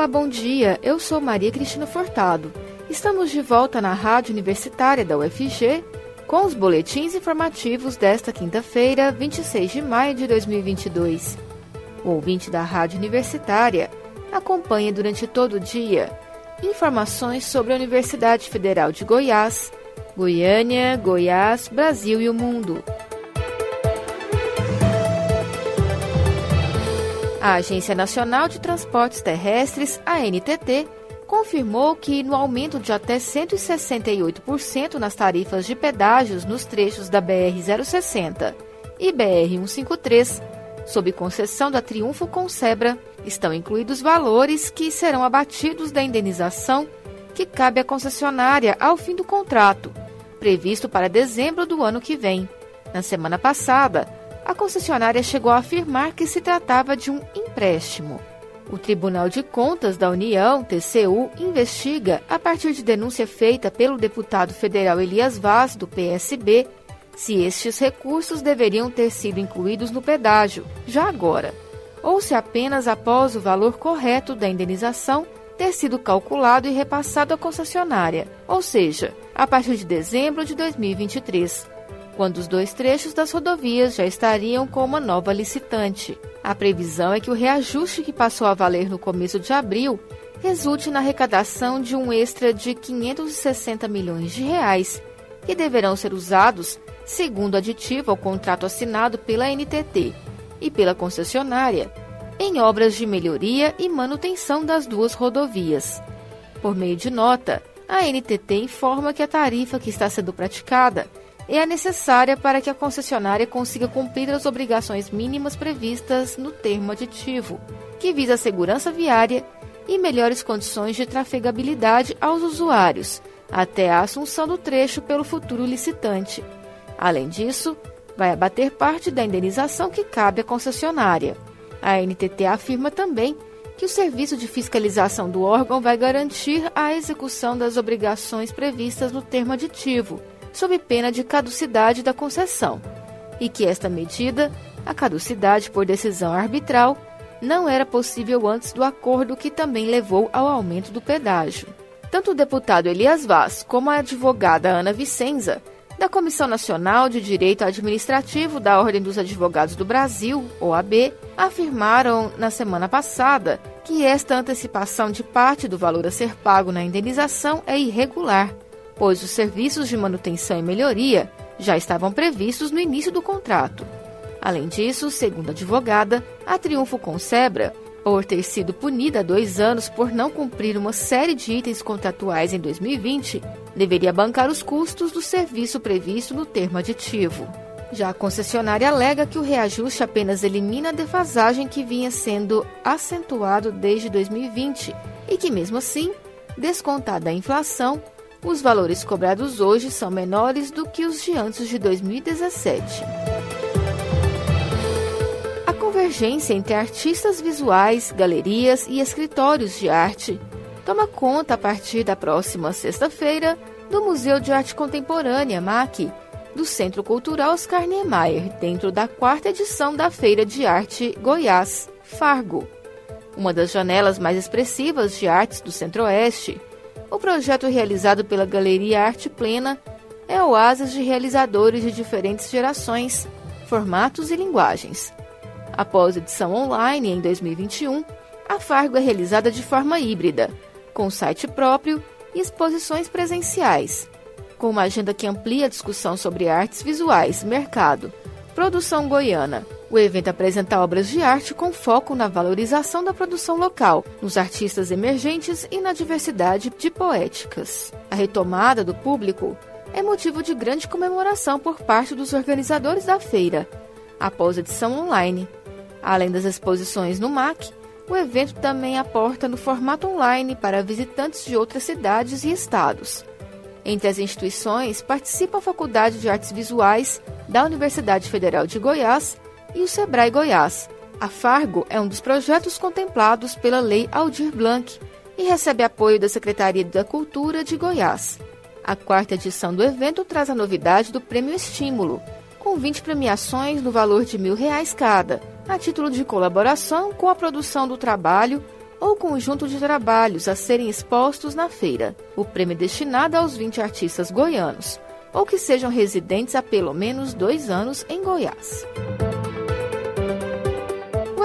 Olá, bom dia. Eu sou Maria Cristina Furtado. Estamos de volta na Rádio Universitária da UFG com os boletins informativos desta quinta-feira, 26 de maio de 2022. O ouvinte da Rádio Universitária acompanha durante todo o dia informações sobre a Universidade Federal de Goiás, Goiânia, Goiás, Brasil e o mundo. A Agência Nacional de Transportes Terrestres, ANTT, confirmou que no aumento de até 168% nas tarifas de pedágios nos trechos da BR-060 e BR-153, sob concessão da Triunfo Concebra, estão incluídos valores que serão abatidos da indenização que cabe à concessionária ao fim do contrato, previsto para dezembro do ano que vem. Na semana passada, a concessionária chegou a afirmar que se tratava de um empréstimo. O Tribunal de Contas da União, TCU, investiga, a partir de denúncia feita pelo deputado federal Elias Vaz, do PSB, se estes recursos deveriam ter sido incluídos no pedágio, já agora, ou se apenas após o valor correto da indenização ter sido calculado e repassado à concessionária, ou seja, a partir de dezembro de 2023 quando os dois trechos das rodovias já estariam com uma nova licitante. A previsão é que o reajuste que passou a valer no começo de abril resulte na arrecadação de um extra de 560 milhões de reais, que deverão ser usados, segundo aditivo ao contrato assinado pela NTT e pela concessionária, em obras de melhoria e manutenção das duas rodovias. Por meio de nota, a NTT informa que a tarifa que está sendo praticada é a necessária para que a concessionária consiga cumprir as obrigações mínimas previstas no termo aditivo, que visa a segurança viária e melhores condições de trafegabilidade aos usuários, até a assunção do trecho pelo futuro licitante. Além disso, vai abater parte da indenização que cabe à concessionária. A NTT afirma também que o serviço de fiscalização do órgão vai garantir a execução das obrigações previstas no termo aditivo sob pena de caducidade da concessão, e que esta medida, a caducidade por decisão arbitral, não era possível antes do acordo que também levou ao aumento do pedágio. Tanto o deputado Elias Vaz como a advogada Ana Vicenza, da Comissão Nacional de Direito Administrativo da Ordem dos Advogados do Brasil, OAB, afirmaram na semana passada que esta antecipação de parte do valor a ser pago na indenização é irregular pois os serviços de manutenção e melhoria já estavam previstos no início do contrato. Além disso, segundo a advogada, a Triunfo Concebra, por ter sido punida há dois anos por não cumprir uma série de itens contratuais em 2020, deveria bancar os custos do serviço previsto no termo aditivo. Já a concessionária alega que o reajuste apenas elimina a defasagem que vinha sendo acentuado desde 2020 e que, mesmo assim, descontada a inflação, os valores cobrados hoje são menores do que os de antes de 2017. A convergência entre artistas visuais, galerias e escritórios de arte toma conta a partir da próxima sexta-feira do Museu de Arte Contemporânea, MAC, do Centro Cultural Oscar Niemeyer, dentro da quarta edição da Feira de Arte Goiás, Fargo. Uma das janelas mais expressivas de artes do Centro-Oeste, o projeto realizado pela Galeria Arte Plena é oásis de realizadores de diferentes gerações, formatos e linguagens. Após edição online em 2021, a Fargo é realizada de forma híbrida, com site próprio e exposições presenciais, com uma agenda que amplia a discussão sobre artes visuais, mercado, produção goiana, o evento apresenta obras de arte com foco na valorização da produção local, nos artistas emergentes e na diversidade de poéticas. A retomada do público é motivo de grande comemoração por parte dos organizadores da feira, após a edição online. Além das exposições no MAC, o evento também aporta no formato online para visitantes de outras cidades e estados. Entre as instituições participa a Faculdade de Artes Visuais da Universidade Federal de Goiás e o Sebrae Goiás. A Fargo é um dos projetos contemplados pela Lei Aldir Blanc e recebe apoio da Secretaria da Cultura de Goiás. A quarta edição do evento traz a novidade do Prêmio Estímulo, com 20 premiações no valor de mil reais cada, a título de colaboração com a produção do trabalho ou conjunto de trabalhos a serem expostos na feira. O prêmio é destinado aos 20 artistas goianos, ou que sejam residentes há pelo menos dois anos em Goiás.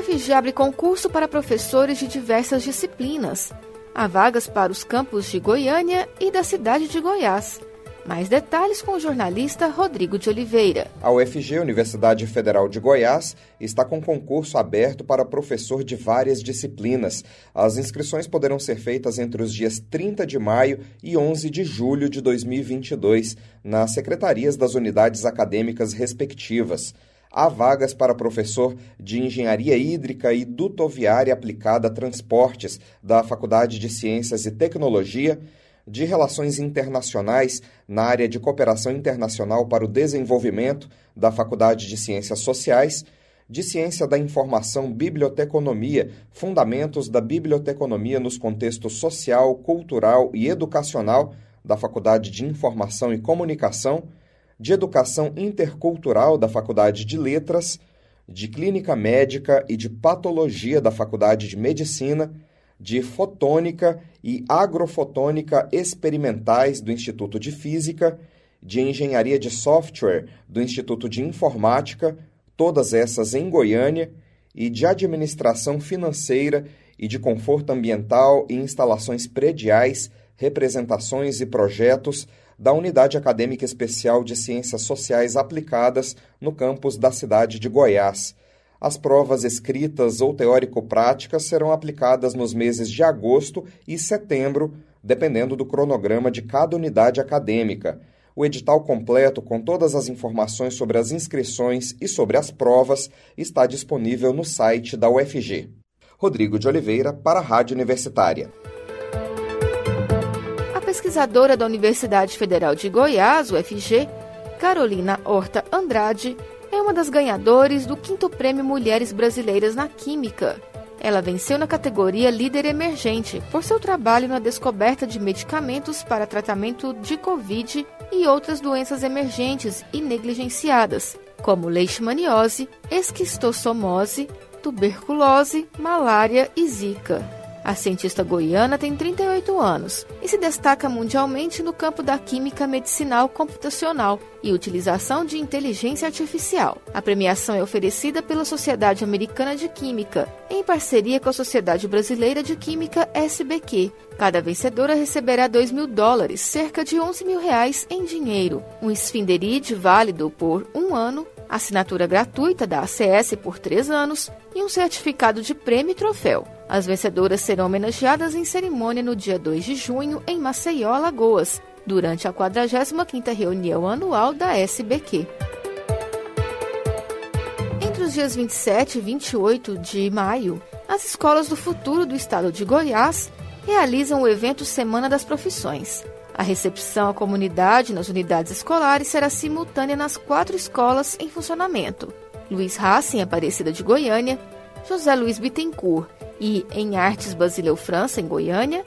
O FG abre concurso para professores de diversas disciplinas. Há vagas para os campos de Goiânia e da cidade de Goiás. Mais detalhes com o jornalista Rodrigo de Oliveira. A UFG, Universidade Federal de Goiás, está com concurso aberto para professor de várias disciplinas. As inscrições poderão ser feitas entre os dias 30 de maio e 11 de julho de 2022, nas secretarias das unidades acadêmicas respectivas. Há vagas para professor de Engenharia Hídrica e Dutoviária Aplicada a Transportes da Faculdade de Ciências e Tecnologia de Relações Internacionais na área de Cooperação Internacional para o Desenvolvimento da Faculdade de Ciências Sociais, de Ciência da Informação Biblioteconomia, Fundamentos da Biblioteconomia nos contextos social, cultural e educacional da Faculdade de Informação e Comunicação, de Educação Intercultural da Faculdade de Letras, de Clínica Médica e de Patologia da Faculdade de Medicina, de Fotônica e Agrofotônica Experimentais do Instituto de Física, de Engenharia de Software do Instituto de Informática, todas essas em Goiânia, e de Administração Financeira e de Conforto Ambiental e Instalações Prediais, Representações e Projetos da Unidade Acadêmica Especial de Ciências Sociais Aplicadas no campus da cidade de Goiás. As provas escritas ou teórico-práticas serão aplicadas nos meses de agosto e setembro, dependendo do cronograma de cada unidade acadêmica. O edital completo, com todas as informações sobre as inscrições e sobre as provas, está disponível no site da UFG. Rodrigo de Oliveira, para a Rádio Universitária. Pesquisadora da Universidade Federal de Goiás, UFG, Carolina Horta Andrade, é uma das ganhadoras do quinto prêmio Mulheres Brasileiras na Química. Ela venceu na categoria Líder Emergente por seu trabalho na descoberta de medicamentos para tratamento de Covid e outras doenças emergentes e negligenciadas, como leishmaniose, esquistossomose, tuberculose, malária e zika. A cientista goiana tem 38 anos e se destaca mundialmente no campo da química medicinal computacional e utilização de inteligência artificial. A premiação é oferecida pela Sociedade Americana de Química, em parceria com a Sociedade Brasileira de Química SBQ. Cada vencedora receberá 2 mil dólares, cerca de 11 mil reais em dinheiro, um esfinderide válido por um ano assinatura gratuita da ACS por três anos e um certificado de prêmio e troféu. As vencedoras serão homenageadas em cerimônia no dia 2 de junho em Maceió, Alagoas, durante a 45ª reunião anual da SBQ. Entre os dias 27 e 28 de maio, as escolas do futuro do estado de Goiás realizam o evento Semana das Profissões. A recepção à comunidade nas unidades escolares será simultânea nas quatro escolas em funcionamento: Luiz Haas, em Aparecida de Goiânia, José Luiz Bittencourt e em Artes Basileu França, em Goiânia,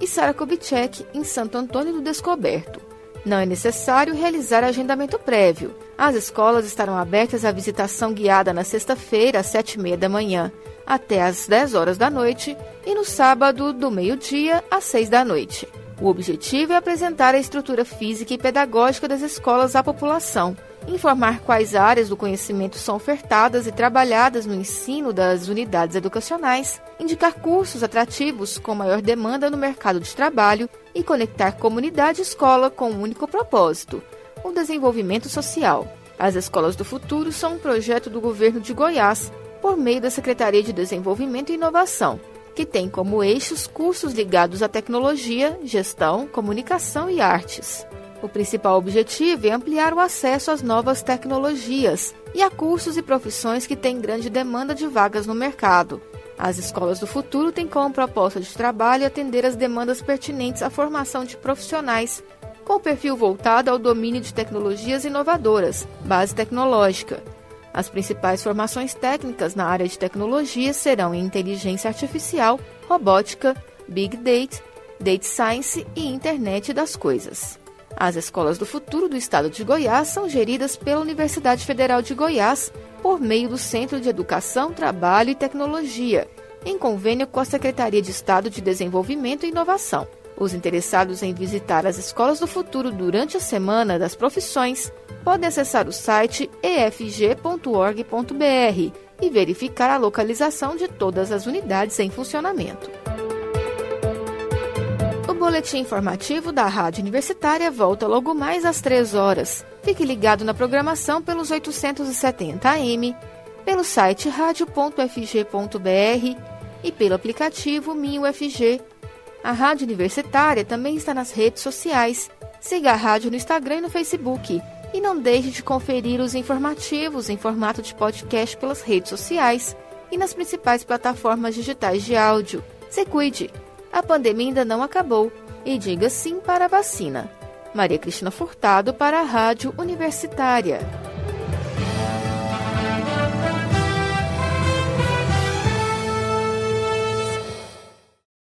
e Sara Kubitschek, em Santo Antônio do Descoberto. Não é necessário realizar agendamento prévio. As escolas estarão abertas à visitação guiada na sexta-feira, às sete e meia da manhã, até às 10 horas da noite, e no sábado, do meio-dia às seis da noite. O objetivo é apresentar a estrutura física e pedagógica das escolas à população, informar quais áreas do conhecimento são ofertadas e trabalhadas no ensino das unidades educacionais, indicar cursos atrativos com maior demanda no mercado de trabalho e conectar comunidade e escola com um único propósito: o desenvolvimento social. As Escolas do Futuro são um projeto do governo de Goiás, por meio da Secretaria de Desenvolvimento e Inovação que tem como eixos cursos ligados à tecnologia, gestão, comunicação e artes. O principal objetivo é ampliar o acesso às novas tecnologias e a cursos e profissões que têm grande demanda de vagas no mercado. As escolas do futuro têm como proposta de trabalho atender as demandas pertinentes à formação de profissionais com perfil voltado ao domínio de tecnologias inovadoras, base tecnológica, as principais formações técnicas na área de tecnologia serão em inteligência artificial, robótica, big data, data science e internet das coisas. As escolas do futuro do estado de Goiás são geridas pela Universidade Federal de Goiás por meio do Centro de Educação, Trabalho e Tecnologia, em convênio com a Secretaria de Estado de Desenvolvimento e Inovação. Os interessados em visitar as escolas do futuro durante a Semana das Profissões podem acessar o site efg.org.br e verificar a localização de todas as unidades em funcionamento. O boletim informativo da Rádio Universitária volta logo mais às 3 horas. Fique ligado na programação pelos 870 AM, pelo site radio.fg.br e pelo aplicativo MinUFG. A Rádio Universitária também está nas redes sociais. Siga a rádio no Instagram e no Facebook. E não deixe de conferir os informativos em formato de podcast pelas redes sociais e nas principais plataformas digitais de áudio. Se cuide! A pandemia ainda não acabou e diga sim para a vacina. Maria Cristina Furtado para a Rádio Universitária.